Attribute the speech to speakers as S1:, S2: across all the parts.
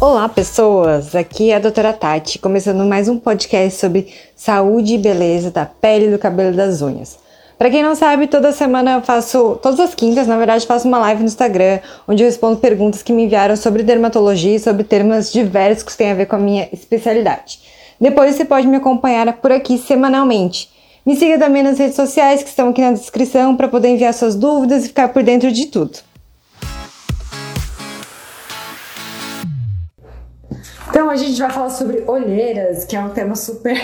S1: Olá, pessoas! Aqui é a doutora Tati, começando mais um podcast sobre saúde e beleza da pele, do cabelo e das unhas. Para quem não sabe, toda semana eu faço, todas as quintas, na verdade, faço uma live no Instagram, onde eu respondo perguntas que me enviaram sobre dermatologia e sobre temas diversos que têm a ver com a minha especialidade. Depois você pode me acompanhar por aqui semanalmente. Me siga também nas redes sociais que estão aqui na descrição para poder enviar suas dúvidas e ficar por dentro de tudo. Então a gente vai falar sobre olheiras, que é um tema super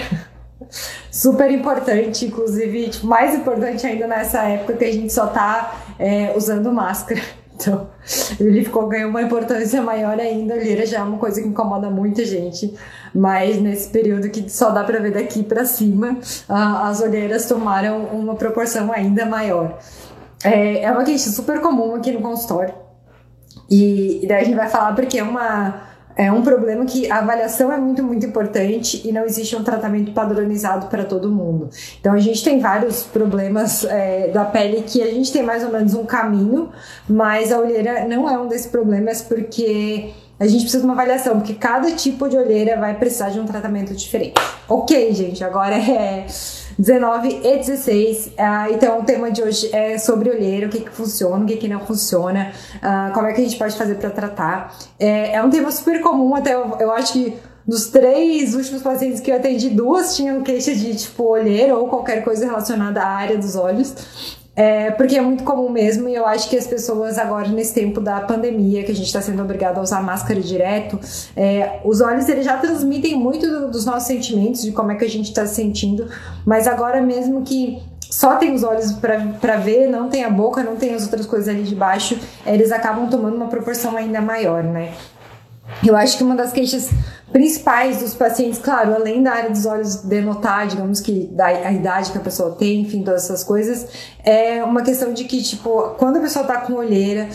S1: super importante, inclusive tipo, mais importante ainda nessa época que a gente só tá é, usando máscara. Então, ele ficou ganhou uma importância maior ainda. A olheira já é uma coisa que incomoda muita gente, mas nesse período que só dá para ver daqui para cima, as olheiras tomaram uma proporção ainda maior. É, é uma queixa super comum aqui no consultório. E, e daí a gente vai falar porque é uma é um problema que a avaliação é muito, muito importante e não existe um tratamento padronizado para todo mundo. Então, a gente tem vários problemas é, da pele que a gente tem mais ou menos um caminho, mas a olheira não é um desses problemas porque a gente precisa de uma avaliação, porque cada tipo de olheira vai precisar de um tratamento diferente. Ok, gente, agora é 19 e 16. Uh, ah, então, o tema de hoje é sobre olheira, o que, que funciona, o que, que não funciona, uh, como é que a gente pode fazer para tratar. É, é, um tema super comum, até eu, eu acho que dos três últimos pacientes que eu atendi, duas tinham queixa de tipo olheira ou qualquer coisa relacionada à área dos olhos. É, porque é muito comum mesmo, e eu acho que as pessoas agora, nesse tempo da pandemia, que a gente está sendo obrigado a usar máscara direto, é, os olhos eles já transmitem muito do, dos nossos sentimentos, de como é que a gente está se sentindo, mas agora mesmo que só tem os olhos para ver, não tem a boca, não tem as outras coisas ali de baixo, eles acabam tomando uma proporção ainda maior, né? Eu acho que uma das queixas principais dos pacientes, claro, além da área dos olhos denotar, digamos que da a idade que a pessoa tem, enfim, todas essas coisas, é uma questão de que, tipo, quando a pessoa tá com olheira,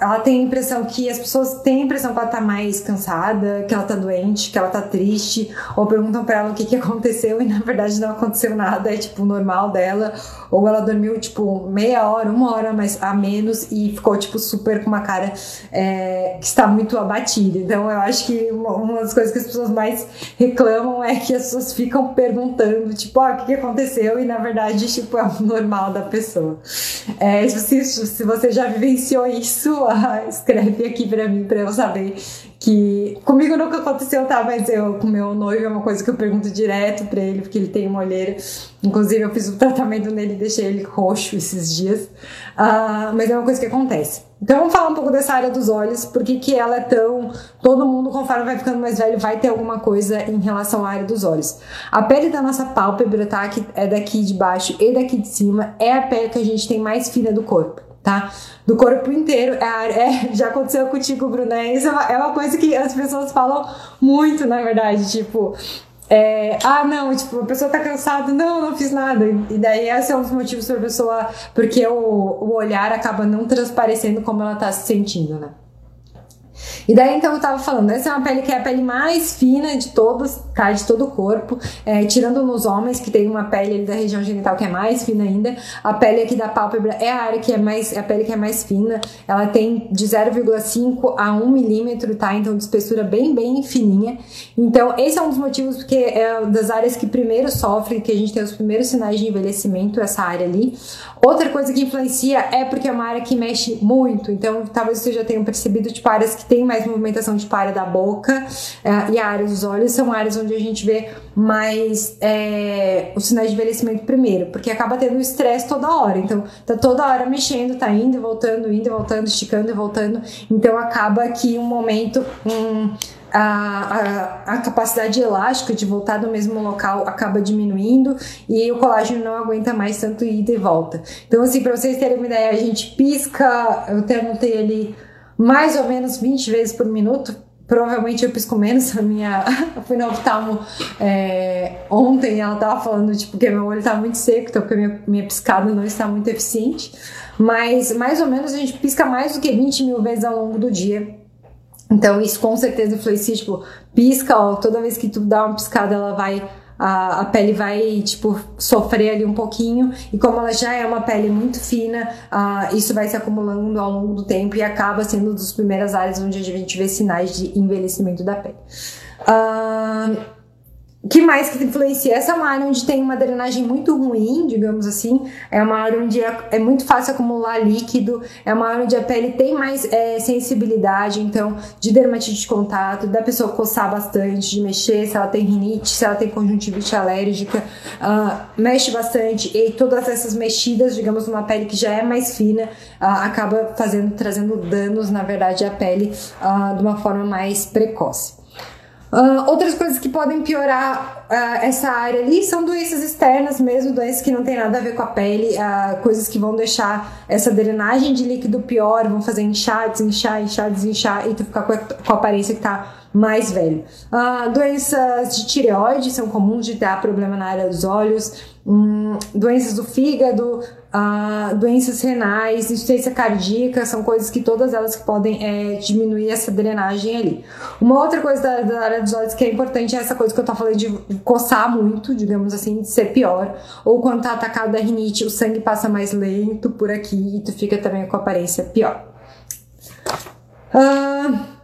S1: ela tem a impressão que as pessoas têm a impressão que ela tá mais cansada, que ela tá doente, que ela tá triste, ou perguntam para ela o que que aconteceu e na verdade não aconteceu nada, é tipo normal dela, ou ela dormiu tipo meia hora, uma hora mais a menos e ficou tipo super com uma cara é, que está muito abatida. Então eu acho que uma, uma das coisas que as pessoas mais reclamam é que as pessoas ficam perguntando, tipo, ah, o que, que aconteceu? E na verdade, tipo, é o normal da pessoa. É, se, se você já vivenciou isso, ah, escreve aqui para mim para eu saber que comigo nunca aconteceu, tá? Mas eu com meu noivo é uma coisa que eu pergunto direto para ele, porque ele tem uma olheira. Inclusive, eu fiz um tratamento nele e deixei ele roxo esses dias. Uh, mas é uma coisa que acontece. Então vamos falar um pouco dessa área dos olhos, porque que ela é tão. Todo mundo, conforme vai ficando mais velho, vai ter alguma coisa em relação à área dos olhos. A pele da nossa pálpebra, tá? Que é daqui de baixo e daqui de cima, é a pele que a gente tem mais fina do corpo tá? Do corpo inteiro. É, é, já aconteceu contigo, Bruna. Isso é uma, é uma coisa que as pessoas falam muito, na verdade. Tipo, é, ah, não, tipo, a pessoa tá cansada, não, não fiz nada. E daí esse é um dos motivos pra pessoa, porque o, o olhar acaba não transparecendo como ela tá se sentindo, né? E daí, então, eu tava falando, essa é uma pele que é a pele mais fina de todos, tá? De todo o corpo. É, tirando nos homens, que tem uma pele da região genital que é mais fina ainda. A pele aqui da pálpebra é a área que é mais, é a pele que é mais fina. Ela tem de 0,5 a 1 milímetro, tá? Então, de espessura bem, bem fininha. Então, esse é um dos motivos porque é das áreas que primeiro sofrem, que a gente tem os primeiros sinais de envelhecimento, essa área ali. Outra coisa que influencia é porque é uma área que mexe muito. Então, talvez vocês já tenham percebido, tipo, áreas que tem mais movimentação de área da boca é, e a área dos olhos são áreas onde a gente vê mais é, os sinais de envelhecimento primeiro, porque acaba tendo estresse toda hora. Então, tá toda hora mexendo, tá indo e voltando, indo e voltando, esticando e voltando. Então, acaba que um momento. Um, a, a, a, capacidade elástica de voltar do mesmo local acaba diminuindo e o colágeno não aguenta mais tanto ida e volta. Então, assim, para vocês terem uma ideia, a gente pisca, eu até anotei ali mais ou menos 20 vezes por minuto. Provavelmente eu pisco menos. A minha. Eu fui no oftalmo é, ontem ela tava falando, tipo, que meu olho tá muito seco, então porque minha, minha piscada não está muito eficiente. Mas mais ou menos a gente pisca mais do que 20 mil vezes ao longo do dia. Então isso com certeza influencia, tipo, pisca, ó, toda vez que tu dá uma piscada, ela vai a, a pele vai, tipo, sofrer ali um pouquinho. E como ela já é uma pele muito fina, uh, isso vai se acumulando ao longo do tempo e acaba sendo uma das primeiras áreas onde a gente vê sinais de envelhecimento da pele. Uh, que mais que influencia? Essa é uma área onde tem uma drenagem muito ruim, digamos assim. É uma área onde é, é muito fácil acumular líquido. É uma área onde a pele tem mais é, sensibilidade, então, de dermatite de contato, da pessoa coçar bastante, de mexer, se ela tem rinite, se ela tem conjuntivite alérgica, uh, mexe bastante. E todas essas mexidas, digamos, numa pele que já é mais fina, uh, acaba fazendo, trazendo danos, na verdade, à pele uh, de uma forma mais precoce. Uh, outras coisas que podem piorar uh, essa área ali são doenças externas mesmo, doenças que não tem nada a ver com a pele, uh, coisas que vão deixar essa drenagem de líquido pior, vão fazer inchar, desinchar, inchar, desinchar e tu ficar com a, com a aparência que tá mais velho. doenças de tireoide são comuns de dar problema na área dos olhos, um, doenças do fígado, uh, doenças renais, insuficiência cardíaca, são coisas que todas elas que podem é, diminuir essa drenagem ali. Uma outra coisa da, da, área dos olhos que é importante é essa coisa que eu tô falando de coçar muito, digamos assim, de ser pior, ou quando tá atacado da rinite, o sangue passa mais lento por aqui e tu fica também com aparência pior. Uh,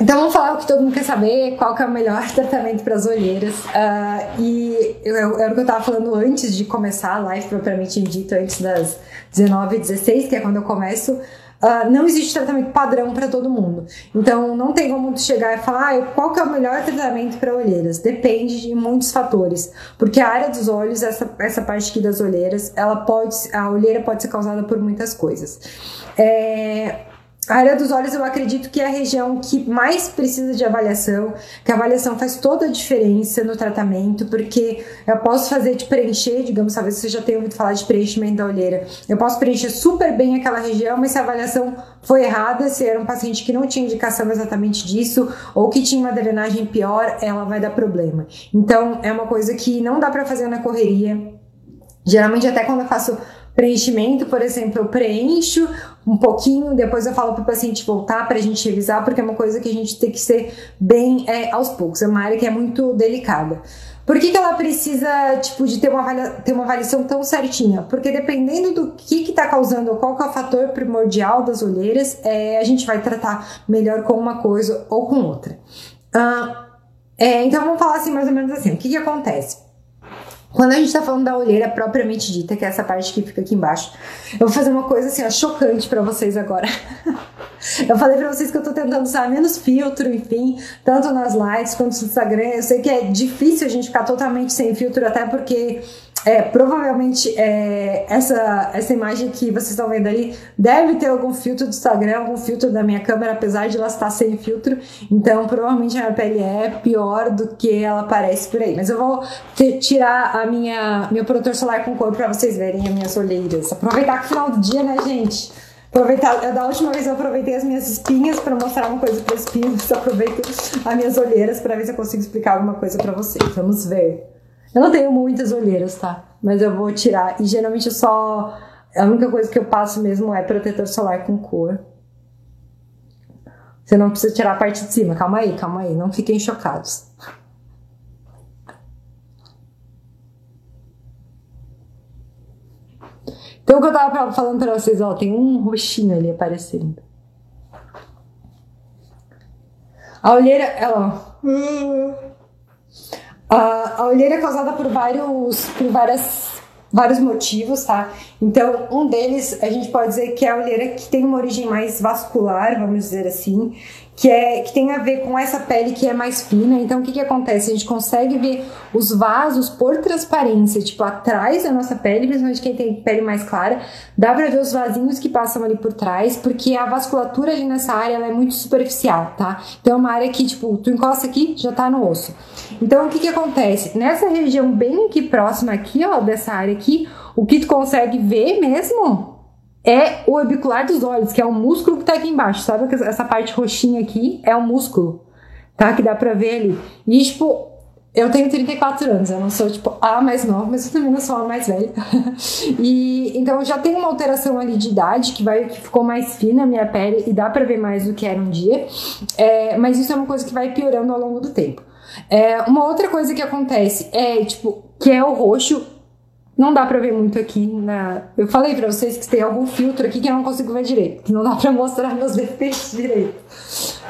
S1: então vamos falar o que todo mundo quer saber, qual que é o melhor tratamento para as olheiras. Uh, e eu, era o que eu estava falando antes de começar a live propriamente dito, antes das 19h16, que é quando eu começo. Uh, não existe tratamento padrão para todo mundo. Então não tem como chegar e falar ah, qual que é o melhor tratamento para olheiras. Depende de muitos fatores. Porque a área dos olhos, essa, essa parte aqui das olheiras, ela pode, a olheira pode ser causada por muitas coisas. É, a área dos olhos eu acredito que é a região que mais precisa de avaliação, que a avaliação faz toda a diferença no tratamento, porque eu posso fazer de preencher, digamos, talvez você já tenha ouvido falar de preenchimento da olheira. Eu posso preencher super bem aquela região, mas se a avaliação foi errada, se era um paciente que não tinha indicação exatamente disso, ou que tinha uma drenagem pior, ela vai dar problema. Então, é uma coisa que não dá para fazer na correria. Geralmente, até quando eu faço preenchimento, por exemplo, eu preencho um pouquinho, depois eu falo para o paciente voltar para a gente revisar, porque é uma coisa que a gente tem que ser bem é, aos poucos, é uma área que é muito delicada. Por que, que ela precisa, tipo, de ter uma, ter uma avaliação tão certinha? Porque dependendo do que está causando, qual que é o fator primordial das olheiras, é, a gente vai tratar melhor com uma coisa ou com outra. Uh, é, então vamos falar assim, mais ou menos assim, o que, que acontece? Quando a gente tá falando da olheira propriamente dita, que é essa parte que fica aqui embaixo, eu vou fazer uma coisa assim, ó, chocante para vocês agora. eu falei para vocês que eu tô tentando usar menos filtro, enfim, tanto nas lives quanto no Instagram. Eu sei que é difícil a gente ficar totalmente sem filtro, até porque é, provavelmente é, essa, essa imagem que vocês estão vendo ali deve ter algum filtro do Instagram, algum filtro da minha câmera, apesar de ela estar sem filtro. Então, provavelmente a minha pele é pior do que ela parece por aí. Mas eu vou ter, tirar a minha meu protetor solar com cor para vocês verem as minhas olheiras. Aproveitar que é final do dia, né, gente? Aproveitar, da última vez eu aproveitei as minhas espinhas para mostrar uma coisa para espinhas, aproveito as minhas olheiras para ver se eu consigo explicar alguma coisa para vocês. Vamos ver. Eu não tenho muitas olheiras, tá? Mas eu vou tirar. E geralmente eu só. A única coisa que eu passo mesmo é protetor solar com cor. Você não precisa tirar a parte de cima. Calma aí, calma aí. Não fiquem chocados. Então, o que eu tava falando pra vocês, ó, tem um roxinho ali aparecendo. A olheira, ela. A, a olheira é causada por vários, por várias, vários motivos, tá? Então, um deles a gente pode dizer que é a olheira que tem uma origem mais vascular, vamos dizer assim, que, é, que tem a ver com essa pele que é mais fina. Então, o que, que acontece? A gente consegue ver os vasos por transparência, tipo, atrás da nossa pele, principalmente quem tem pele mais clara, dá pra ver os vasinhos que passam ali por trás, porque a vasculatura ali nessa área é muito superficial, tá? Então, é uma área que, tipo, tu encosta aqui, já tá no osso. Então, o que, que acontece? Nessa região bem aqui próxima aqui, ó, dessa área aqui, o que tu consegue ver mesmo é o orbicular dos olhos, que é o músculo que tá aqui embaixo. Sabe essa parte roxinha aqui é o músculo, tá? Que dá pra ver ali. E, tipo, eu tenho 34 anos, eu não sou, tipo, a mais nova, mas eu também não sou a mais velha. e, então, já tem uma alteração ali de idade, que vai que ficou mais fina a minha pele e dá pra ver mais do que era um dia. É, mas isso é uma coisa que vai piorando ao longo do tempo. É, uma outra coisa que acontece é, tipo, que é o roxo. Não dá pra ver muito aqui na. Eu falei pra vocês que tem algum filtro aqui que eu não consigo ver direito, que não dá pra mostrar meus defeitos direito.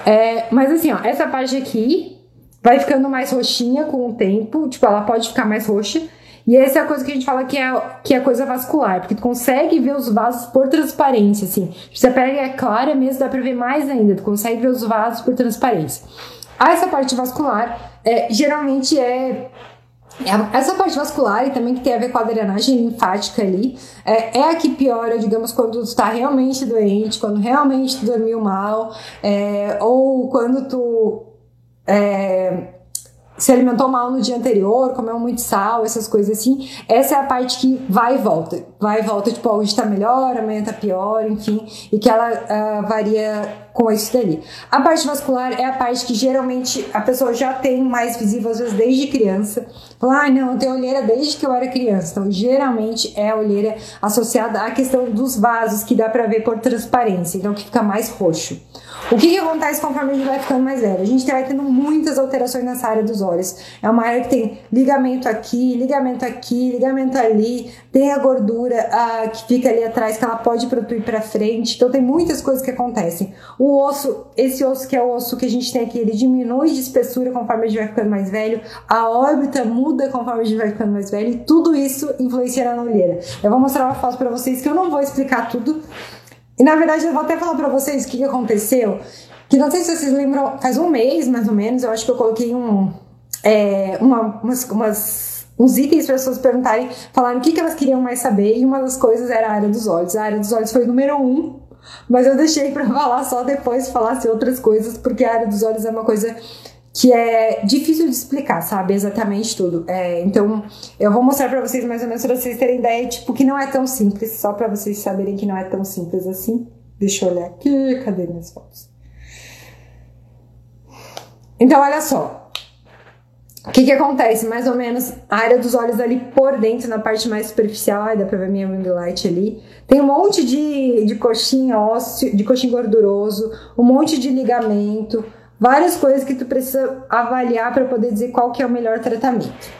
S1: É, mas assim, ó, essa parte aqui vai ficando mais roxinha com o tempo, tipo, ela pode ficar mais roxa. E essa é a coisa que a gente fala que é, que é coisa vascular, porque tu consegue ver os vasos por transparência, assim. Se a pele é clara mesmo, dá pra ver mais ainda, tu consegue ver os vasos por transparência. Essa parte vascular, é, geralmente é essa parte vascular e também que tem a ver com a drenagem linfática ali, é, é a que piora, digamos, quando tu está realmente doente, quando realmente tu dormiu mal, é, ou quando tu é, se alimentou mal no dia anterior, comeu muito sal, essas coisas assim. Essa é a parte que vai e volta. Vai e volta, tipo, hoje tá melhor, amanhã tá pior, enfim. E que ela uh, varia com isso dali. A parte vascular é a parte que geralmente a pessoa já tem mais visível, às vezes desde criança. Fala, ah, não, eu tenho olheira desde que eu era criança. Então, geralmente é a olheira associada à questão dos vasos, que dá pra ver por transparência, então que fica mais roxo. O que, que acontece conforme a gente vai ficando mais velho? A gente vai tendo muitas alterações nessa área dos olhos. É uma área que tem ligamento aqui, ligamento aqui, ligamento ali, tem a gordura que fica ali atrás, que ela pode protruir para frente. Então tem muitas coisas que acontecem. O osso, esse osso que é o osso que a gente tem aqui, ele diminui de espessura conforme a gente vai ficando mais velho. A órbita muda conforme a gente vai ficando mais velho. E tudo isso influencia na olheira. Eu vou mostrar uma foto para vocês que eu não vou explicar tudo e na verdade eu vou até falar pra vocês o que, que aconteceu. Que não sei se vocês lembram, faz um mês mais ou menos, eu acho que eu coloquei um. É, uma, umas, umas, uns itens para as pessoas perguntarem, falarem o que, que elas queriam mais saber, e uma das coisas era a área dos olhos. A área dos olhos foi o número um, mas eu deixei para falar só depois, falasse outras coisas, porque a área dos olhos é uma coisa que é difícil de explicar, sabe? Exatamente tudo. É, então, eu vou mostrar para vocês mais ou menos para vocês terem ideia, tipo, que não é tão simples, só para vocês saberem que não é tão simples assim. Deixa eu olhar aqui, cadê minhas fotos? Então, olha só. O que que acontece? Mais ou menos a área dos olhos ali por dentro, na parte mais superficial, ai, dá pra ver minha ring light ali. Tem um monte de, de coxinha ósseo, de coxinha gorduroso, um monte de ligamento, várias coisas que tu precisa avaliar para poder dizer qual que é o melhor tratamento.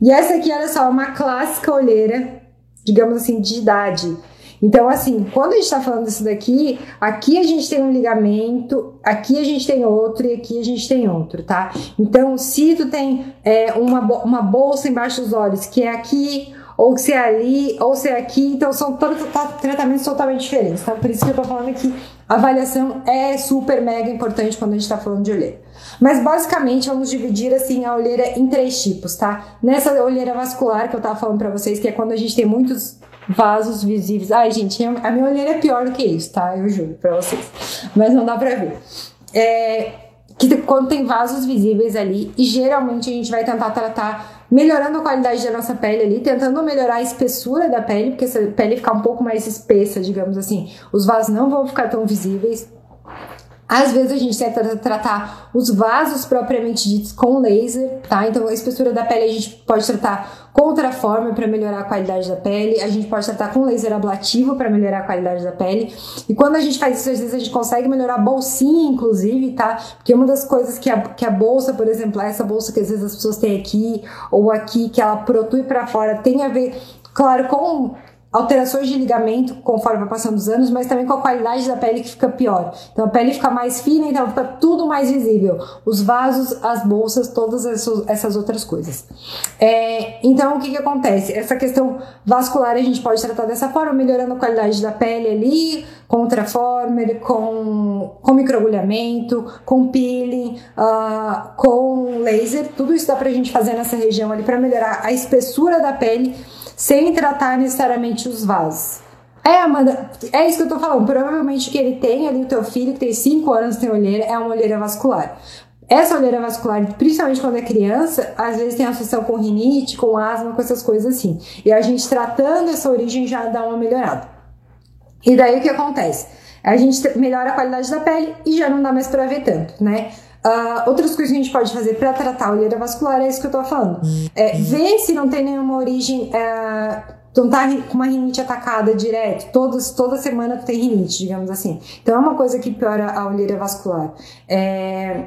S1: E essa aqui, olha só, é uma clássica olheira, digamos assim, de idade. Então, assim, quando a gente está falando disso daqui, aqui a gente tem um ligamento, aqui a gente tem outro e aqui a gente tem outro, tá? Então, se tu tem é, uma, uma bolsa embaixo dos olhos, que é aqui, ou se é ali, ou se é aqui, então são todos tratamentos totalmente diferentes, tá? Por isso que eu tô falando que a avaliação é super mega importante quando a gente está falando de olheira. Mas basicamente vamos dividir assim a olheira em três tipos, tá? Nessa olheira vascular que eu tava falando para vocês, que é quando a gente tem muitos vasos visíveis. Ai, gente, a minha olheira é pior do que isso, tá? Eu juro pra vocês. Mas não dá pra ver. É, que quando tem vasos visíveis ali, e geralmente a gente vai tentar tratar melhorando a qualidade da nossa pele ali, tentando melhorar a espessura da pele, porque se a pele ficar um pouco mais espessa, digamos assim, os vasos não vão ficar tão visíveis. Às vezes a gente tenta tratar os vasos propriamente ditos com laser, tá? Então a espessura da pele a gente pode tratar com forma para melhorar a qualidade da pele, a gente pode tratar com laser ablativo para melhorar a qualidade da pele. E quando a gente faz isso, às vezes a gente consegue melhorar a bolsinha, inclusive, tá? Porque uma das coisas que a, que a bolsa, por exemplo, essa bolsa que às vezes as pessoas têm aqui ou aqui, que ela protui para fora, tem a ver, claro, com alterações de ligamento conforme vai passando os anos, mas também com a qualidade da pele que fica pior. Então a pele fica mais fina, então fica tudo mais visível. Os vasos, as bolsas, todas essas outras coisas. É, então o que, que acontece? Essa questão vascular a gente pode tratar dessa forma, melhorando a qualidade da pele ali, com Traformer, com, com microagulhamento, com peeling, uh, com laser. Tudo isso dá pra gente fazer nessa região ali para melhorar a espessura da pele sem tratar necessariamente os vasos. É, Amanda, é isso que eu tô falando. Provavelmente que ele tem ali, o teu filho, que tem 5 anos, tem olheira, é uma olheira vascular. Essa olheira vascular, principalmente quando é criança, às vezes tem associação com rinite, com asma, com essas coisas assim. E a gente tratando essa origem já dá uma melhorada. E daí o que acontece? A gente melhora a qualidade da pele e já não dá mais pra ver tanto, né? Uh, outras coisas que a gente pode fazer para tratar a olheira vascular é isso que eu tô falando. É, ver se não tem nenhuma origem. Uh, não tá com uma rinite atacada direto, todos, toda semana tu tem rinite, digamos assim. Então é uma coisa que piora a olheira vascular. É,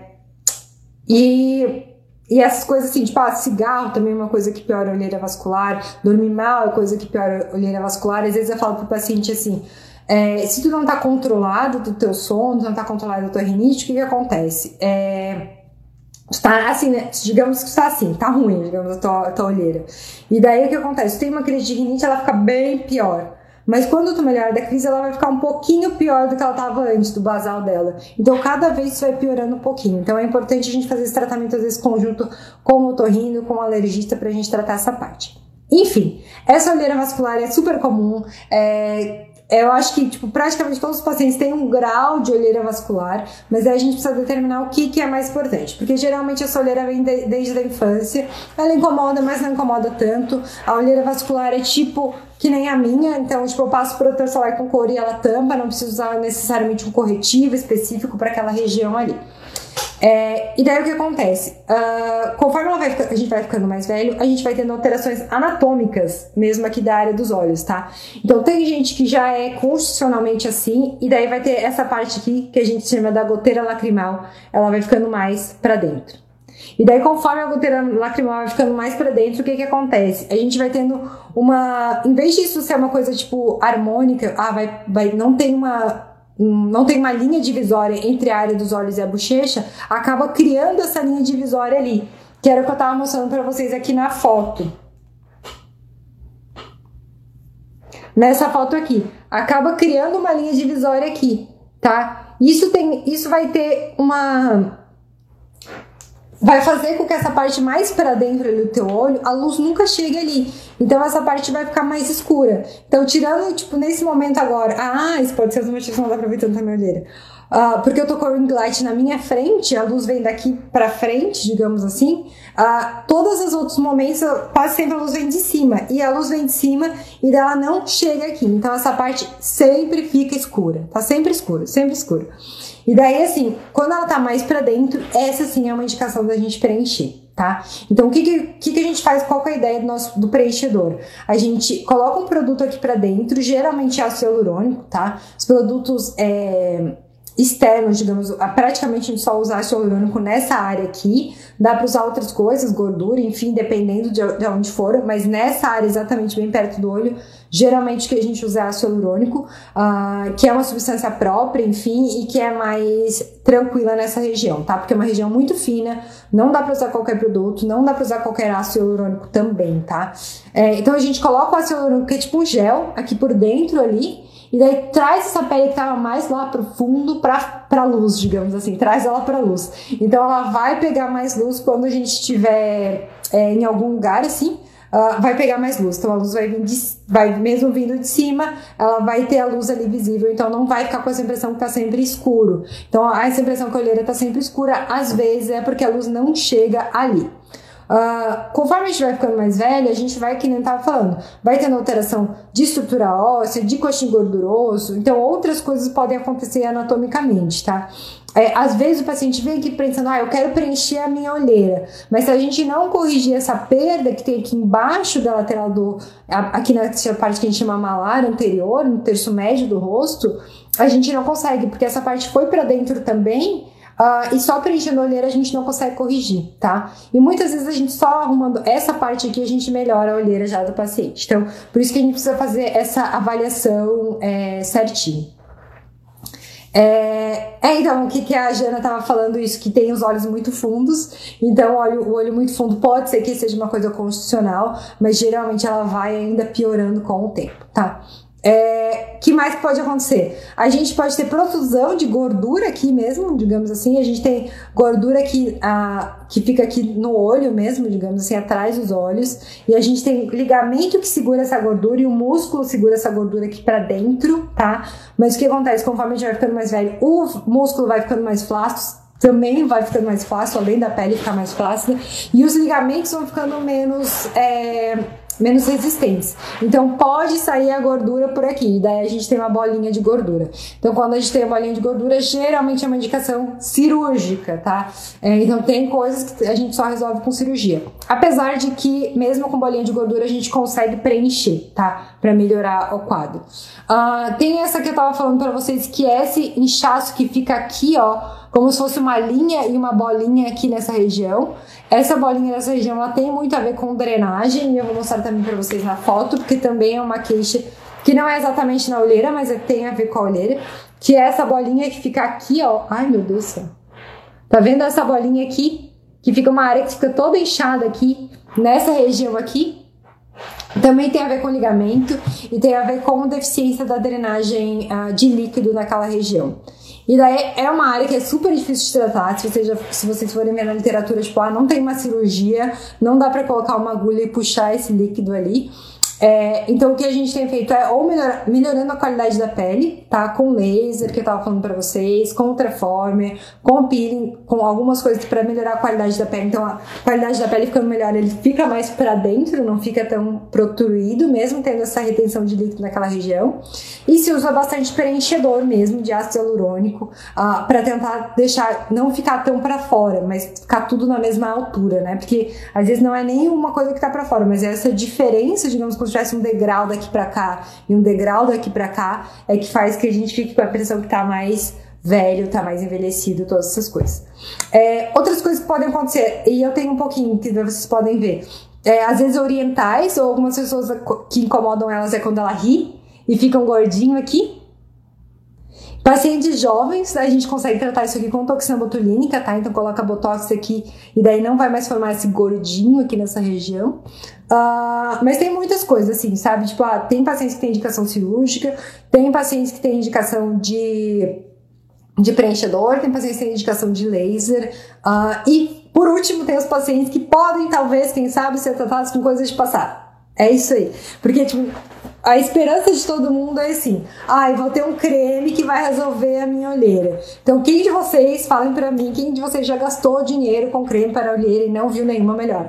S1: e e essas coisas assim, tipo, ah, cigarro também é uma coisa que piora a olheira vascular, dormir mal é coisa que piora a olheira vascular. Às vezes eu falo pro paciente assim, é, se tu não tá controlado do teu sono, tu não tá controlado da tua rinite, o que que acontece? É, tá assim, né? digamos que está assim, tá ruim, digamos, a tua, a tua olheira. E daí o que acontece? Tu tem uma crise de rinite, ela fica bem pior. Mas quando tu melhora da crise, ela vai ficar um pouquinho pior do que ela estava antes, do basal dela. Então, cada vez isso vai piorando um pouquinho. Então, é importante a gente fazer esse tratamento, às vezes, conjunto com o otorrino, com o alergista, para a gente tratar essa parte. Enfim, essa olheira vascular é super comum. É, eu acho que, tipo, praticamente todos os pacientes têm um grau de olheira vascular, mas aí a gente precisa determinar o que, que é mais importante. Porque geralmente essa olheira vem de, desde a infância, ela incomoda, mas não incomoda tanto. A olheira vascular é tipo que nem a minha, então, tipo, eu passo protetor solar com cor e ela tampa, não preciso usar necessariamente um corretivo específico para aquela região ali. É, e daí o que acontece? Uh, conforme vai, a gente vai ficando mais velho, a gente vai tendo alterações anatômicas, mesmo aqui da área dos olhos, tá? Então tem gente que já é constitucionalmente assim, e daí vai ter essa parte aqui que a gente chama da goteira lacrimal, ela vai ficando mais para dentro. E daí, conforme a goteira lacrimal vai ficando mais para dentro, o que que acontece? A gente vai tendo uma. Em vez disso ser uma coisa tipo harmônica, ah, vai, vai, não tem uma não tem uma linha divisória entre a área dos olhos e a bochecha, acaba criando essa linha divisória ali, que era o que eu estava mostrando para vocês aqui na foto. Nessa foto aqui, acaba criando uma linha divisória aqui, tá? Isso tem, isso vai ter uma vai fazer com que essa parte mais para dentro do teu olho, a luz nunca chegue ali. Então essa parte vai ficar mais escura. Então, tirando, tipo, nesse momento agora, ah, isso pode ser uma motivos que não dá pra ver tanto a minha olheira. Uh, porque eu tô com o ring light na minha frente, a luz vem daqui para frente, digamos assim. Uh, todos os outros momentos, quase sempre a luz vem de cima. E a luz vem de cima e dela não chega aqui. Então essa parte sempre fica escura. Tá sempre escura, sempre escura. E daí, assim, quando ela tá mais para dentro, essa sim é uma indicação da gente preencher. Tá? Então, o que, que, que, a gente faz? Qual é a ideia do nosso do preenchedor? A gente coloca um produto aqui para dentro, geralmente ácido hialurônico, tá? Os produtos é, externos, digamos, praticamente a gente só usa ácido hialurônico nessa área aqui. Dá para usar outras coisas, gordura, enfim, dependendo de, de onde for, mas nessa área, exatamente bem perto do olho, geralmente que a gente usa é ácido hialurônico, uh, que é uma substância própria, enfim, e que é mais tranquila nessa região, tá? Porque é uma região muito fina, não dá para usar qualquer produto, não dá para usar qualquer ácido hialurônico também, tá? É, então a gente coloca o ácido hialurônico, que é tipo um gel, aqui por dentro ali, e daí traz essa pele que estava mais lá pro fundo para a luz, digamos assim, traz ela para luz. Então ela vai pegar mais luz quando a gente estiver é, em algum lugar assim. Uh, vai pegar mais luz. Então a luz vai vir de, vai mesmo vindo de cima, ela vai ter a luz ali visível, então não vai ficar com essa impressão que tá sempre escuro. Então essa impressão que a olheira tá sempre escura, às vezes é porque a luz não chega ali. Uh, conforme a gente vai ficando mais velho, a gente vai, que nem estava falando, vai tendo alteração de estrutura óssea, de coxinho gorduroso, então outras coisas podem acontecer anatomicamente, tá? É, às vezes o paciente vem aqui pensando, ah, eu quero preencher a minha olheira, mas se a gente não corrigir essa perda que tem aqui embaixo da lateral do, aqui na parte que a gente chama malar anterior, no terço médio do rosto, a gente não consegue, porque essa parte foi para dentro também Uh, e só preenchendo a olheira a gente não consegue corrigir, tá? E muitas vezes a gente só arrumando essa parte aqui a gente melhora a olheira já do paciente. Então, por isso que a gente precisa fazer essa avaliação é, certinho. É, é, então, o que, que a Jana estava falando isso, que tem os olhos muito fundos, então olho, o olho muito fundo pode ser que seja uma coisa constitucional, mas geralmente ela vai ainda piorando com o tempo, tá? É, que mais pode acontecer? A gente pode ter protusão de gordura aqui mesmo, digamos assim. A gente tem gordura que, a, que fica aqui no olho mesmo, digamos assim, atrás dos olhos. E a gente tem ligamento que segura essa gordura e o músculo segura essa gordura aqui para dentro, tá? Mas o que acontece? Conforme a gente vai ficando mais velho, o músculo vai ficando mais flácido, também vai ficando mais fácil, além da pele ficar mais flácida. E os ligamentos vão ficando menos. É, menos resistentes. Então pode sair a gordura por aqui, daí a gente tem uma bolinha de gordura. Então quando a gente tem a bolinha de gordura, geralmente é uma indicação cirúrgica, tá? É, então tem coisas que a gente só resolve com cirurgia. Apesar de que, mesmo com bolinha de gordura, a gente consegue preencher, tá? Pra melhorar o quadro. Uh, tem essa que eu tava falando pra vocês, que é esse inchaço que fica aqui, ó, como se fosse uma linha e uma bolinha aqui nessa região. Essa bolinha nessa região, ela tem muito a ver com drenagem, e eu vou mostrar também pra vocês na foto, porque também é uma queixa que não é exatamente na olheira, mas é, tem a ver com a olheira, que é essa bolinha que fica aqui, ó. Ai, meu Deus do céu. Tá vendo essa bolinha aqui? Que fica uma área que fica toda inchada aqui, nessa região aqui. Também tem a ver com ligamento e tem a ver com deficiência da drenagem uh, de líquido naquela região. E daí é uma área que é super difícil de tratar. Se vocês, já, se vocês forem ver na literatura, tipo, ah, não tem uma cirurgia, não dá para colocar uma agulha e puxar esse líquido ali. É, então o que a gente tem feito é ou melhor, melhorando a qualidade da pele, tá? Com laser, que eu tava falando pra vocês, com treformer, com peeling, com algumas coisas para melhorar a qualidade da pele. Então a qualidade da pele ficando melhor, ele fica mais para dentro, não fica tão protruído, mesmo tendo essa retenção de líquido naquela região. E se usa bastante preenchedor mesmo de ácido hialurônico, uh, para tentar deixar, não ficar tão para fora, mas ficar tudo na mesma altura, né? Porque às vezes não é nem uma coisa que tá para fora, mas é essa diferença, digamos, tivesse um degrau daqui para cá e um degrau daqui para cá, é que faz que a gente fique com a impressão que tá mais velho, tá mais envelhecido, todas essas coisas. É, outras coisas que podem acontecer, e eu tenho um pouquinho que vocês podem ver. É, às vezes orientais, ou algumas pessoas que incomodam elas é quando ela ri e fica um gordinho aqui. Pacientes jovens, a gente consegue tratar isso aqui com toxina botulínica, tá? Então coloca botox aqui e daí não vai mais formar esse gordinho aqui nessa região. Uh, mas tem muitas coisas, assim, sabe? Tipo, ah, tem pacientes que têm indicação cirúrgica, tem pacientes que têm indicação de, de preenchedor, tem pacientes que têm indicação de laser. Uh, e, por último, tem os pacientes que podem, talvez, quem sabe, ser tratados com coisas de passar. É isso aí. Porque, tipo, a esperança de todo mundo é assim: ai, ah, vou ter um creme que vai resolver a minha olheira. Então, quem de vocês, falem para mim, quem de vocês já gastou dinheiro com creme para olheira e não viu nenhuma melhora?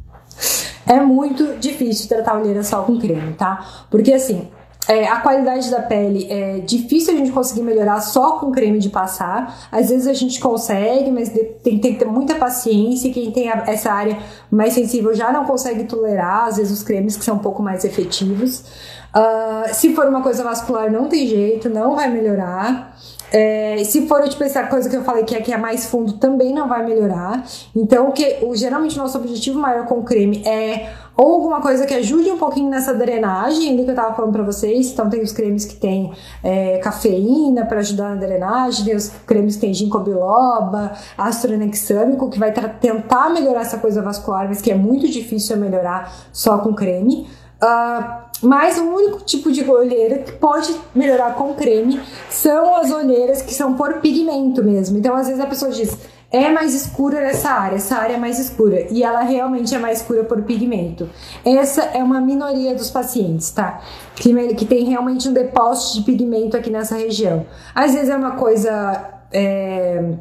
S1: é muito difícil tratar a olheira só com creme, tá? Porque assim, é, a qualidade da pele é difícil a gente conseguir melhorar só com creme de passar. Às vezes a gente consegue, mas tem, tem que ter muita paciência. Quem tem a, essa área mais sensível já não consegue tolerar, às vezes, os cremes que são um pouco mais efetivos. Uh, se for uma coisa vascular, não tem jeito, não vai melhorar. É, se for tipo essa coisa que eu falei que é que é mais fundo, também não vai melhorar. Então, o que o, geralmente nosso objetivo maior com o creme é ou alguma coisa que ajude um pouquinho nessa drenagem, que eu tava falando para vocês. Então, tem os cremes que tem é, cafeína para ajudar na drenagem, tem os cremes que tem ginkgo biloba, ácido que vai tentar melhorar essa coisa vascular, mas que é muito difícil melhorar só com creme. Uh, mas o único tipo de olheira que pode melhorar com creme são as olheiras que são por pigmento mesmo. Então, às vezes a pessoa diz, é mais escura nessa área, essa área é mais escura. E ela realmente é mais escura por pigmento. Essa é uma minoria dos pacientes, tá? Que, que tem realmente um depósito de pigmento aqui nessa região. Às vezes é uma coisa. É,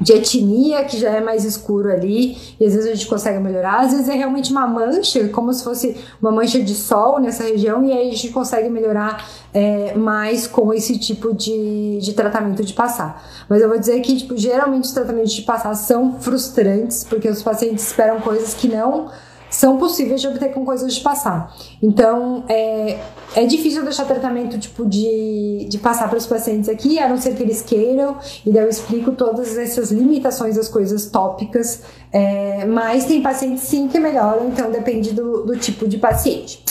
S1: de etnia, que já é mais escuro ali, e às vezes a gente consegue melhorar. Às vezes é realmente uma mancha, como se fosse uma mancha de sol nessa região, e aí a gente consegue melhorar é, mais com esse tipo de, de tratamento de passar. Mas eu vou dizer que, tipo, geralmente os tratamentos de passar são frustrantes, porque os pacientes esperam coisas que não são possíveis de obter com coisas de passar. Então, é, é difícil deixar tratamento tipo de, de passar para os pacientes aqui, a não ser que eles queiram, e daí eu explico todas essas limitações das coisas tópicas, é, mas tem pacientes sim que melhoram, então depende do, do tipo de paciente.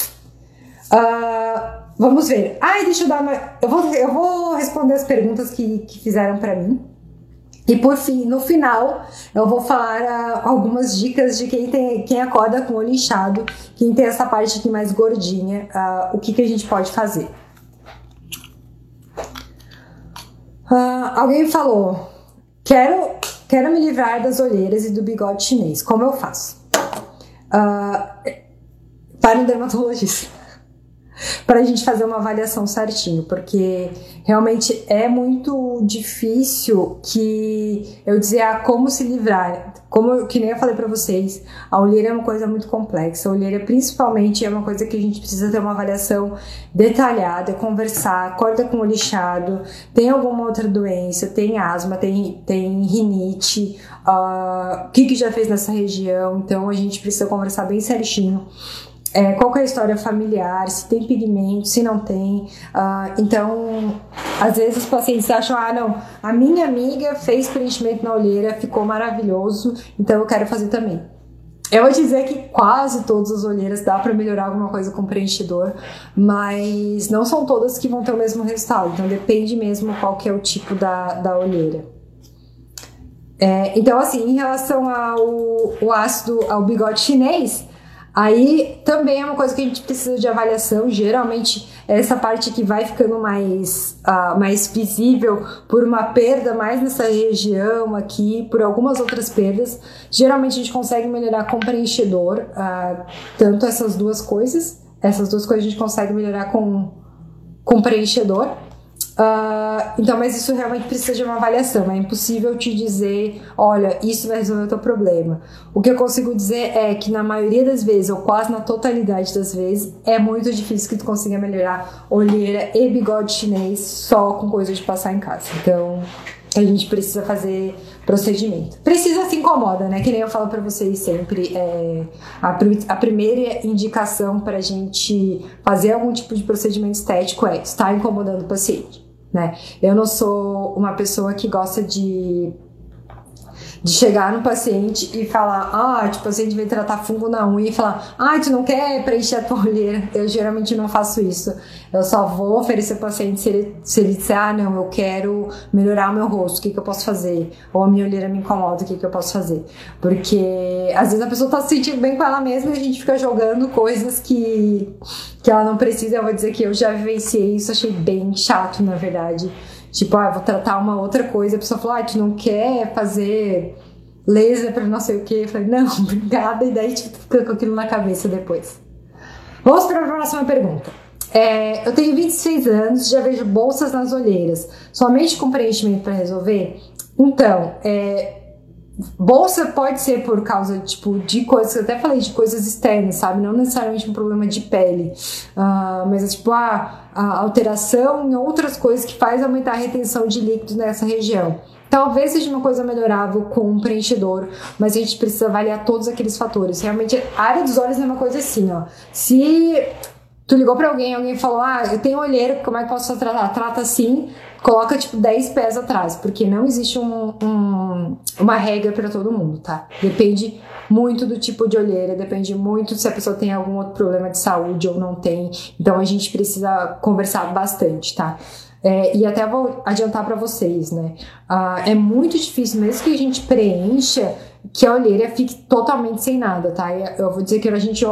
S1: Uh, vamos ver. Ai, deixa eu dar uma. Eu vou, eu vou responder as perguntas que, que fizeram para mim. E por fim, no final, eu vou falar uh, algumas dicas de quem, tem, quem acorda com o olho inchado, quem tem essa parte aqui mais gordinha, uh, o que, que a gente pode fazer. Uh, alguém falou, quero, quero me livrar das olheiras e do bigode chinês, como eu faço? para um dermatologista. Para a gente fazer uma avaliação certinho, porque realmente é muito difícil que eu dizer ah, como se livrar. Como que nem eu falei para vocês, a olheira é uma coisa muito complexa. A olheira principalmente é uma coisa que a gente precisa ter uma avaliação detalhada, conversar, acorda com o lixado, tem alguma outra doença, tem asma, tem, tem rinite, uh, o que, que já fez nessa região, então a gente precisa conversar bem certinho é, qual é a história familiar, se tem pigmento, se não tem. Uh, então, às vezes os pacientes acham, ah, não, a minha amiga fez preenchimento na olheira, ficou maravilhoso, então eu quero fazer também. Eu vou dizer que quase todas as olheiras dá para melhorar alguma coisa com preenchidor, mas não são todas que vão ter o mesmo resultado, então depende mesmo qual que é o tipo da, da olheira. É, então, assim, em relação ao ácido, ao bigode chinês, Aí também é uma coisa que a gente precisa de avaliação. Geralmente, essa parte que vai ficando mais, uh, mais visível por uma perda mais nessa região aqui, por algumas outras perdas. Geralmente, a gente consegue melhorar com preenchedor, uh, tanto essas duas coisas. Essas duas coisas a gente consegue melhorar com, com preenchedor. Uh, então, mas isso realmente precisa de uma avaliação. É impossível te dizer, olha, isso vai resolver o teu problema. O que eu consigo dizer é que na maioria das vezes, ou quase na totalidade das vezes, é muito difícil que tu consiga melhorar olheira e bigode chinês só com coisa de passar em casa. Então, a gente precisa fazer procedimento. Precisa se incomoda, né? Que nem eu falo para vocês sempre, é, a, a, primeira indicação para a gente fazer algum tipo de procedimento estético é estar incomodando o paciente né? Eu não sou uma pessoa que gosta de de chegar no paciente e falar, ah, tipo, o paciente vem tratar fungo na unha e falar, ah, tu não quer preencher a tua olheira. Eu geralmente não faço isso. Eu só vou oferecer ao paciente se ele, se ele disser, ah, não, eu quero melhorar o meu rosto, o que, que eu posso fazer? Ou a minha olheira me incomoda, o que, que eu posso fazer? Porque às vezes a pessoa tá se sentindo bem com ela mesma e a gente fica jogando coisas que, que ela não precisa. Eu vou dizer que eu já vivenciei isso, achei bem chato, na verdade. Tipo, ah, vou tratar uma outra coisa. A pessoa falou, ah, tu não quer fazer laser pra não sei o quê? Eu falei, não, obrigada. E daí tipo, fica com aquilo na cabeça depois. Vamos para a próxima pergunta. É, eu tenho 26 anos, já vejo bolsas nas olheiras. Somente com preenchimento para resolver? Então, é, Bolsa pode ser por causa, tipo, de coisas, eu até falei de coisas externas, sabe? Não necessariamente um problema de pele, uh, mas é tipo, a, a alteração em outras coisas que faz aumentar a retenção de líquidos nessa região. Talvez seja uma coisa melhorável com um preenchedor, mas a gente precisa avaliar todos aqueles fatores. Realmente, a área dos olhos é uma coisa assim, ó. Se tu ligou para alguém, alguém falou, ah, eu tenho olheira, como é que posso tratar? Trata assim, coloca tipo 10 pés atrás, porque não existe um, um, uma regra para todo mundo, tá? Depende muito do tipo de olheira, depende muito se a pessoa tem algum outro problema de saúde ou não tem. Então a gente precisa conversar bastante, tá? É, e até vou adiantar para vocês, né? Ah, é muito difícil, mesmo que a gente preencha, que a olheira fique totalmente sem nada, tá? Eu vou dizer que a gente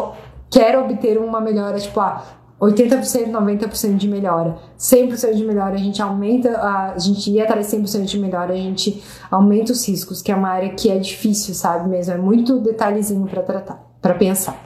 S1: quer obter uma melhora, tipo, ah, 80%, 90% de melhora, 100% de melhora, a gente aumenta, a, gente ia atrás 100% de melhora, a gente aumenta os riscos, que é uma área que é difícil, sabe mesmo, é muito detalhezinho para tratar, para pensar.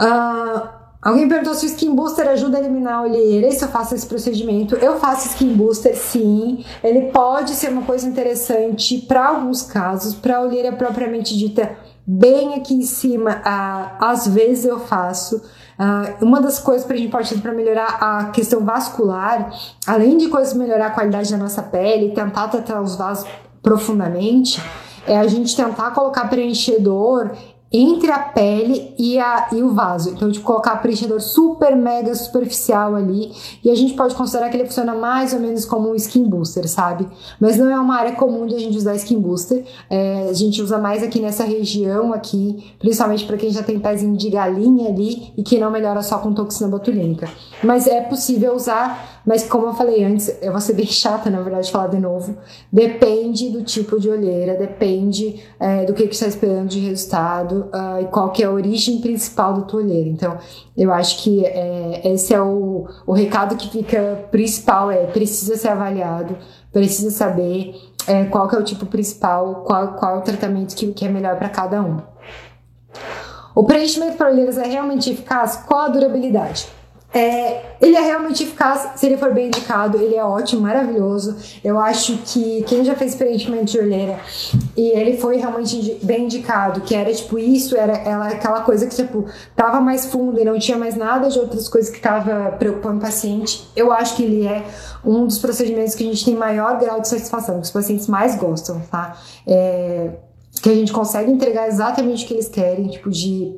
S1: Uh, alguém perguntou se o Skin Booster ajuda a eliminar a olheira, se eu faço esse procedimento. Eu faço Skin Booster, sim, ele pode ser uma coisa interessante para alguns casos, para a olheira propriamente dita, bem aqui em cima, uh, às vezes eu faço, Uh, uma das coisas para a gente partir para melhorar a questão vascular, além de coisas melhorar a qualidade da nossa pele, tentar tratar os vasos profundamente, é a gente tentar colocar preenchedor entre a pele e, a, e o vaso. Então, de colocar preenchedor super mega superficial ali. E a gente pode considerar que ele funciona mais ou menos como um skin booster, sabe? Mas não é uma área comum de a gente usar skin booster. É, a gente usa mais aqui nessa região aqui, principalmente para quem já tem pezinho de galinha ali e que não melhora só com toxina botulínica. Mas é possível usar mas como eu falei antes, eu vou ser bem chata, na verdade, falar de novo. Depende do tipo de olheira, depende é, do que, você está esperando de resultado uh, e qual que é a origem principal da tua olheira. Então, eu acho que é, esse é o, o recado que fica principal, é precisa ser avaliado, precisa saber é, qual que é o tipo principal, qual, qual é o tratamento que, que é melhor para cada um. O preenchimento para olheiras é realmente eficaz? Qual a durabilidade? É, ele é realmente eficaz se ele for bem indicado, ele é ótimo, maravilhoso. Eu acho que quem já fez preenchimento de olheira e ele foi realmente bem indicado, que era tipo isso, era ela, aquela coisa que tipo tava mais funda e não tinha mais nada de outras coisas que tava preocupando o paciente. Eu acho que ele é um dos procedimentos que a gente tem maior grau de satisfação, que os pacientes mais gostam, tá? É, que a gente consegue entregar exatamente o que eles querem, tipo de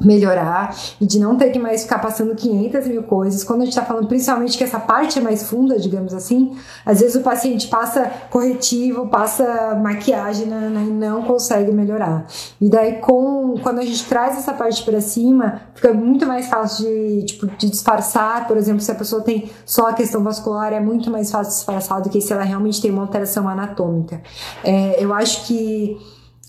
S1: melhorar e de não ter que mais ficar passando 500 mil coisas. Quando a gente está falando principalmente que essa parte é mais funda, digamos assim, às vezes o paciente passa corretivo, passa maquiagem né, né, e não consegue melhorar. E daí, com, quando a gente traz essa parte para cima, fica muito mais fácil de, tipo, de disfarçar. Por exemplo, se a pessoa tem só a questão vascular, é muito mais fácil disfarçar do que se ela realmente tem uma alteração anatômica. É, eu acho que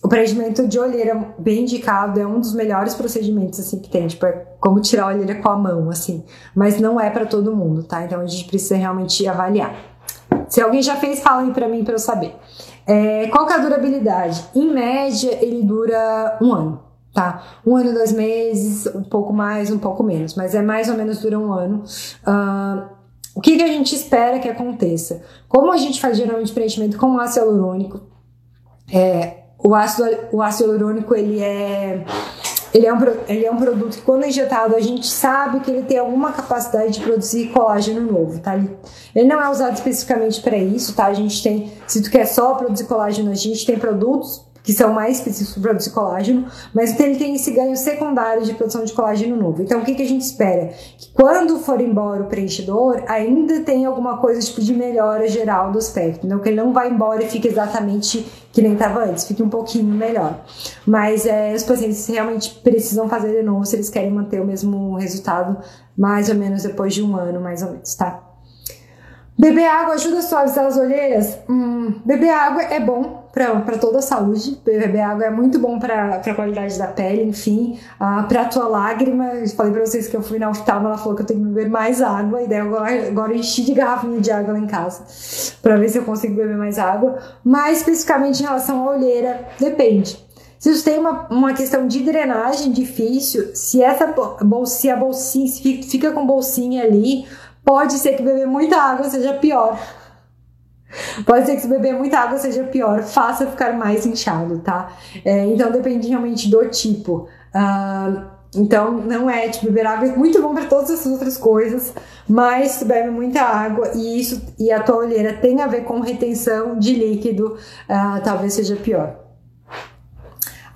S1: o preenchimento de olheira bem indicado é um dos melhores procedimentos assim que tem, tipo, é como tirar a olheira com a mão, assim, mas não é para todo mundo, tá? Então a gente precisa realmente avaliar. Se alguém já fez, fala aí para mim para eu saber. É, qual que é a durabilidade? Em média, ele dura um ano, tá? Um ano, dois meses, um pouco mais, um pouco menos, mas é mais ou menos dura um ano. Uh, o que, que a gente espera que aconteça? Como a gente faz geralmente preenchimento com ácido hialurônico, é, o ácido, o ácido hialurônico ele é ele é, um, ele é um produto que, quando injetado, a gente sabe que ele tem alguma capacidade de produzir colágeno novo, tá? Ele, ele não é usado especificamente para isso, tá? A gente tem, se tu quer só produzir colágeno, a gente tem produtos que são mais específicos para produzir colágeno, mas ele tem esse ganho secundário de produção de colágeno novo. Então, o que, que a gente espera? Que quando for embora o preenchedor, ainda tem alguma coisa tipo de melhora geral do aspecto. Então, que ele não vai embora e fique exatamente que nem estava antes, fique um pouquinho melhor. Mas é, os pacientes realmente precisam fazer de novo se eles querem manter o mesmo resultado, mais ou menos depois de um ano, mais ou menos, tá? Beber água ajuda a suavizar as olheiras? Hum, beber água é bom, para toda a saúde. Beber água é muito bom para a qualidade da pele, enfim. Ah, para a tua lágrima, eu falei para vocês que eu fui na oftalma, ela falou que eu tenho que beber mais água, e daí agora, agora eu enchi de garrafinha de água lá em casa para ver se eu consigo beber mais água. Mais especificamente em relação à olheira, depende. Se você tem uma, uma questão de drenagem difícil, se essa bolsinha, a bolsinha se fica com bolsinha ali, pode ser que beber muita água seja pior. Pode ser que se beber muita água seja pior, faça ficar mais inchado, tá? É, então depende realmente do tipo. Uh, então não é tipo beber água é muito bom para todas essas outras coisas, mas se bebe muita água e isso e a tua olheira tem a ver com retenção de líquido, uh, talvez seja pior.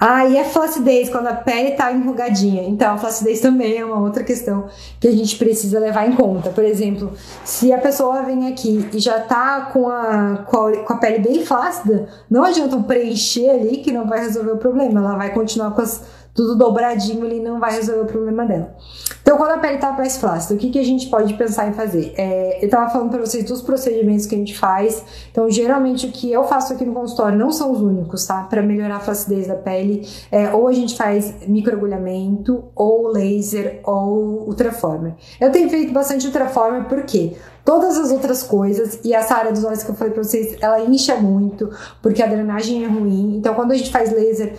S1: Ah, e a flacidez, quando a pele tá enrugadinha. Então, a flacidez também é uma outra questão que a gente precisa levar em conta. Por exemplo, se a pessoa vem aqui e já tá com a, com a, com a pele bem flácida, não adianta preencher ali que não vai resolver o problema. Ela vai continuar com as tudo dobradinho ali não vai resolver o problema dela. Então, quando a pele tá mais flácida, o que, que a gente pode pensar em fazer? É, eu tava falando para vocês dos procedimentos que a gente faz. Então, geralmente o que eu faço aqui no consultório não são os únicos, tá? Para melhorar a flacidez da pele, é, ou a gente faz microagulhamento, ou laser, ou ultraformer. Eu tenho feito bastante ultraformer porque todas as outras coisas, e essa área dos olhos que eu falei pra vocês, ela incha muito, porque a drenagem é ruim. Então, quando a gente faz laser,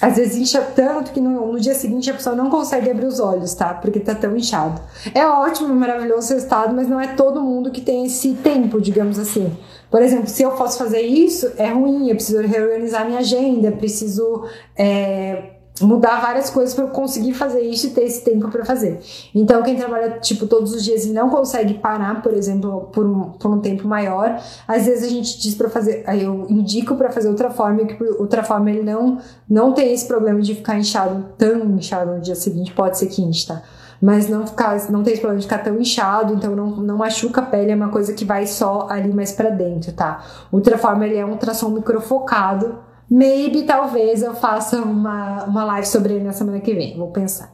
S1: às vezes incha tanto que no, no, dia seguinte a pessoa não consegue abrir os olhos, tá? Porque tá tão inchado. É ótimo, maravilhoso resultado, mas não é todo mundo que tem esse tempo, digamos assim. Por exemplo, se eu posso fazer isso, é ruim, eu preciso reorganizar minha agenda, preciso. É, mudar várias coisas para eu conseguir fazer isso e ter esse tempo para fazer. Então, quem trabalha tipo todos os dias e não consegue parar, por exemplo, por um, por um tempo maior, às vezes a gente diz para fazer, aí eu indico para fazer outra forma, que outra forma ele não não tem esse problema de ficar inchado, tão inchado no dia seguinte, pode ser que inche, tá? Mas não ficar, não tem esse problema de ficar tão inchado, então não, não machuca a pele, é uma coisa que vai só ali mais para dentro, tá? Outra forma ele é um ultrassom microfocado, Maybe, talvez, eu faça uma, uma live sobre ele na semana que vem. Vou pensar.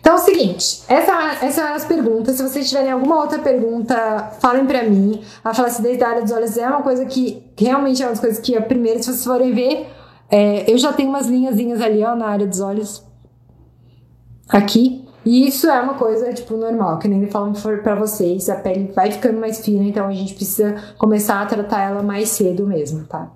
S1: Então é o seguinte, essa, essas são as perguntas. Se vocês tiverem alguma outra pergunta, falem pra mim. A flacidez da área dos olhos é uma coisa que realmente é uma das coisas que, a primeira, se vocês forem ver, é, eu já tenho umas linhazinhas ali, ó, na área dos olhos. Aqui. E isso é uma coisa, tipo, normal, que nem ele falando pra vocês, a pele vai ficando mais fina, então a gente precisa começar a tratar ela mais cedo mesmo, tá?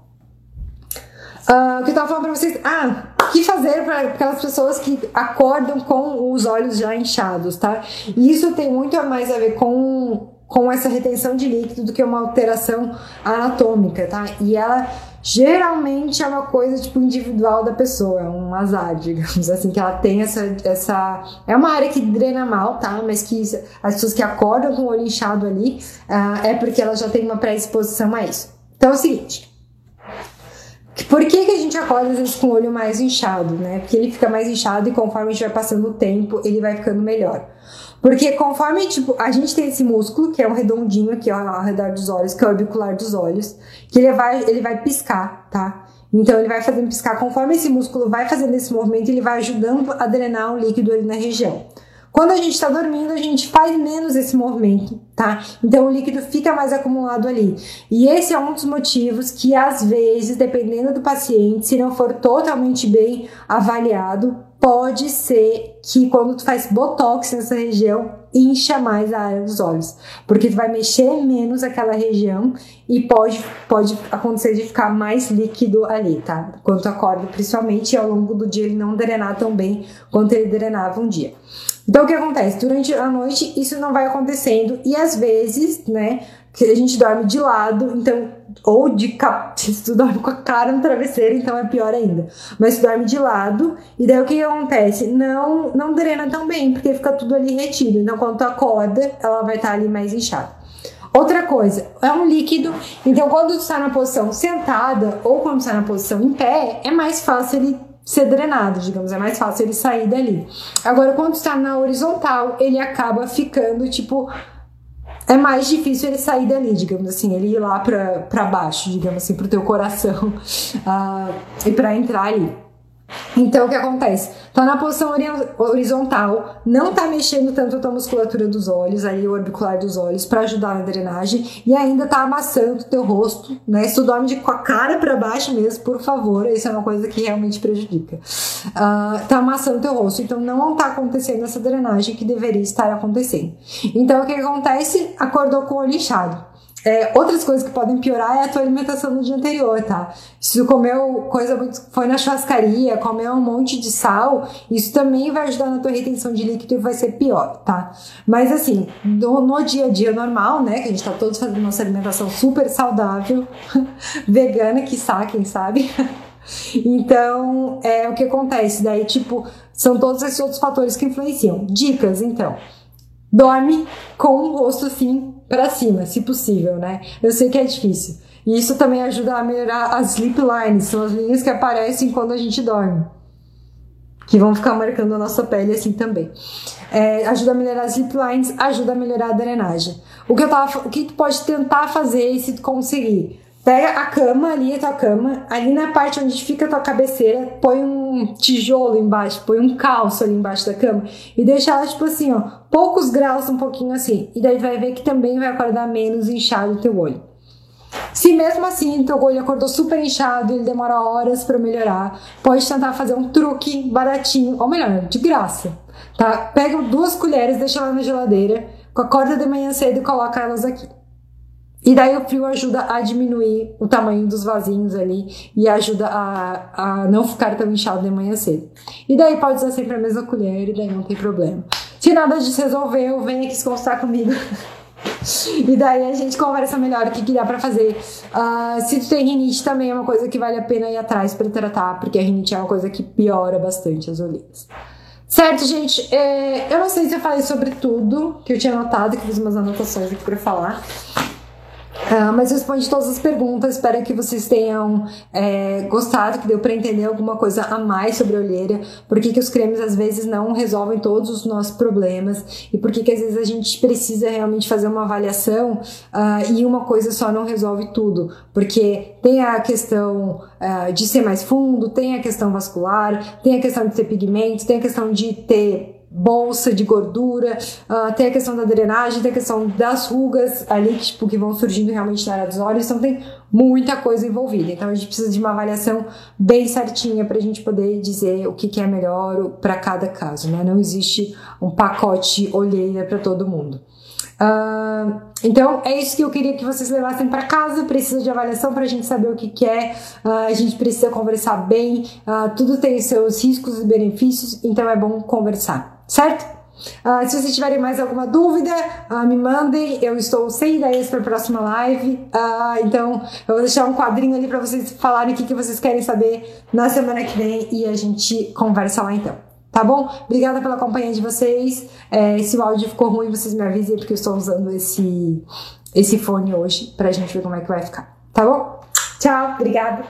S1: Uh, o que eu tava falando pra vocês? Ah, que fazer para aquelas pessoas que acordam com os olhos já inchados, tá? E isso tem muito mais a ver com, com essa retenção de líquido do que uma alteração anatômica, tá? E ela geralmente é uma coisa tipo individual da pessoa, é um azar, digamos assim, que ela tem essa, essa. É uma área que drena mal, tá? Mas que as pessoas que acordam com o olho inchado ali uh, é porque ela já tem uma predisposição a isso. Então é o seguinte. Por que, que a gente acorda às vezes com o olho mais inchado, né? Porque ele fica mais inchado e conforme a gente vai passando o tempo, ele vai ficando melhor. Porque conforme, tipo, a gente tem esse músculo, que é um redondinho aqui ó, ao redor dos olhos, que é o orbicular dos olhos, que ele vai, ele vai piscar, tá? Então ele vai fazendo piscar. Conforme esse músculo vai fazendo esse movimento, ele vai ajudando a drenar o líquido ali na região. Quando a gente está dormindo, a gente faz menos esse movimento, tá? Então o líquido fica mais acumulado ali. E esse é um dos motivos que, às vezes, dependendo do paciente, se não for totalmente bem avaliado, pode ser que quando tu faz botox nessa região, incha mais a área dos olhos, porque tu vai mexer menos aquela região e pode, pode acontecer de ficar mais líquido ali, tá? Quando tu acorda, principalmente ao longo do dia ele não drenar tão bem quanto ele drenava um dia. Então o que acontece? Durante a noite isso não vai acontecendo e às vezes, né, que a gente dorme de lado, então ou de cap... se tu dorme com a cara no travesseiro, então é pior ainda. Mas tu dorme de lado e daí o que, acontece? Não não drena tão bem, porque fica tudo ali retido. Então quando tu acorda, ela vai estar ali mais inchada. Outra coisa, é um líquido, então quando tu está na posição sentada ou quando tu está na posição em pé, é mais fácil ele ser drenado, digamos, é mais fácil ele sair dali. Agora, quando está na horizontal, ele acaba ficando tipo. É mais difícil ele sair dali, digamos assim, ele ir lá para baixo, digamos assim, pro teu coração uh, e para entrar ali. Então, o que acontece? Tá na posição horizontal, não tá mexendo tanto a musculatura dos olhos, ali o orbicular dos olhos, para ajudar na drenagem, e ainda tá amassando o teu rosto, né? Se tu dorme de, com a cara para baixo mesmo, por favor, isso é uma coisa que realmente prejudica. Uh, tá amassando o teu rosto, então não tá acontecendo essa drenagem que deveria estar acontecendo. Então, o que acontece? Acordou com o olho inchado. É, outras coisas que podem piorar é a tua alimentação no dia anterior, tá? Se tu comeu coisa muito. foi na churrascaria, comeu um monte de sal, isso também vai ajudar na tua retenção de líquido e vai ser pior, tá? Mas assim, no, no dia a dia normal, né? Que a gente tá todos fazendo nossa alimentação super saudável, vegana, que quem sabe? então, é o que acontece. Daí, tipo, são todos esses outros fatores que influenciam. Dicas, então. Dorme com o rosto assim para cima, se possível, né? Eu sei que é difícil. E isso também ajuda a melhorar as sleep lines, são as linhas que aparecem quando a gente dorme. Que vão ficar marcando a nossa pele assim também. É, ajuda a melhorar as sleep lines, ajuda a melhorar a drenagem. O que, eu tava, o que tu pode tentar fazer se tu conseguir? Pega a cama ali, a tua cama, ali na parte onde fica a tua cabeceira, põe um tijolo embaixo, põe um calço ali embaixo da cama e deixa ela tipo assim, ó, poucos graus, um pouquinho assim. E daí vai ver que também vai acordar menos inchado o teu olho. Se mesmo assim teu olho acordou super inchado e ele demora horas para melhorar, pode tentar fazer um truque baratinho, ou melhor, de graça, tá? Pega duas colheres, deixa lá na geladeira, acorda de manhã cedo e coloca elas aqui. E daí o frio ajuda a diminuir o tamanho dos vasinhos ali e ajuda a, a não ficar tão inchado de manhã cedo. E daí pode usar sempre a mesma colher e daí não tem problema. Se nada disso resolveu, vem aqui se consultar comigo. e daí a gente conversa melhor o que, que dá pra fazer. Uh, se tu tem rinite também é uma coisa que vale a pena ir atrás para tratar, porque a rinite é uma coisa que piora bastante as orelhas. Certo, gente? É, eu não sei se eu falei sobre tudo que eu tinha anotado, que fiz umas anotações aqui pra falar. Uh, mas responde todas as perguntas. Espero que vocês tenham é, gostado, que deu para entender alguma coisa a mais sobre a olheira. Por que, que os cremes às vezes não resolvem todos os nossos problemas e por que, que às vezes a gente precisa realmente fazer uma avaliação uh, e uma coisa só não resolve tudo. Porque tem a questão uh, de ser mais fundo, tem a questão vascular, tem a questão de ter pigmentos, tem a questão de ter bolsa de gordura, uh, tem a questão da drenagem, tem a questão das rugas ali que, tipo, que vão surgindo realmente na área dos olhos, então tem muita coisa envolvida. Então a gente precisa de uma avaliação bem certinha para a gente poder dizer o que, que é melhor para cada caso, né? Não existe um pacote olheira para todo mundo. Uh, então é isso que eu queria que vocês levassem para casa. Precisa de avaliação para a gente saber o que, que é. Uh, a gente precisa conversar bem. Uh, tudo tem seus riscos e benefícios, então é bom conversar, certo? Uh, se vocês tiverem mais alguma dúvida, uh, me mandem. Eu estou sem ideias para a próxima live. Uh, então, eu vou deixar um quadrinho ali para vocês falarem o que, que vocês querem saber na semana que vem e a gente conversa lá então. Tá bom? Obrigada pela companhia de vocês. É, se o áudio ficou ruim, vocês me avisem, porque eu estou usando esse, esse fone hoje pra gente ver como é que vai ficar. Tá bom? Tchau, obrigada.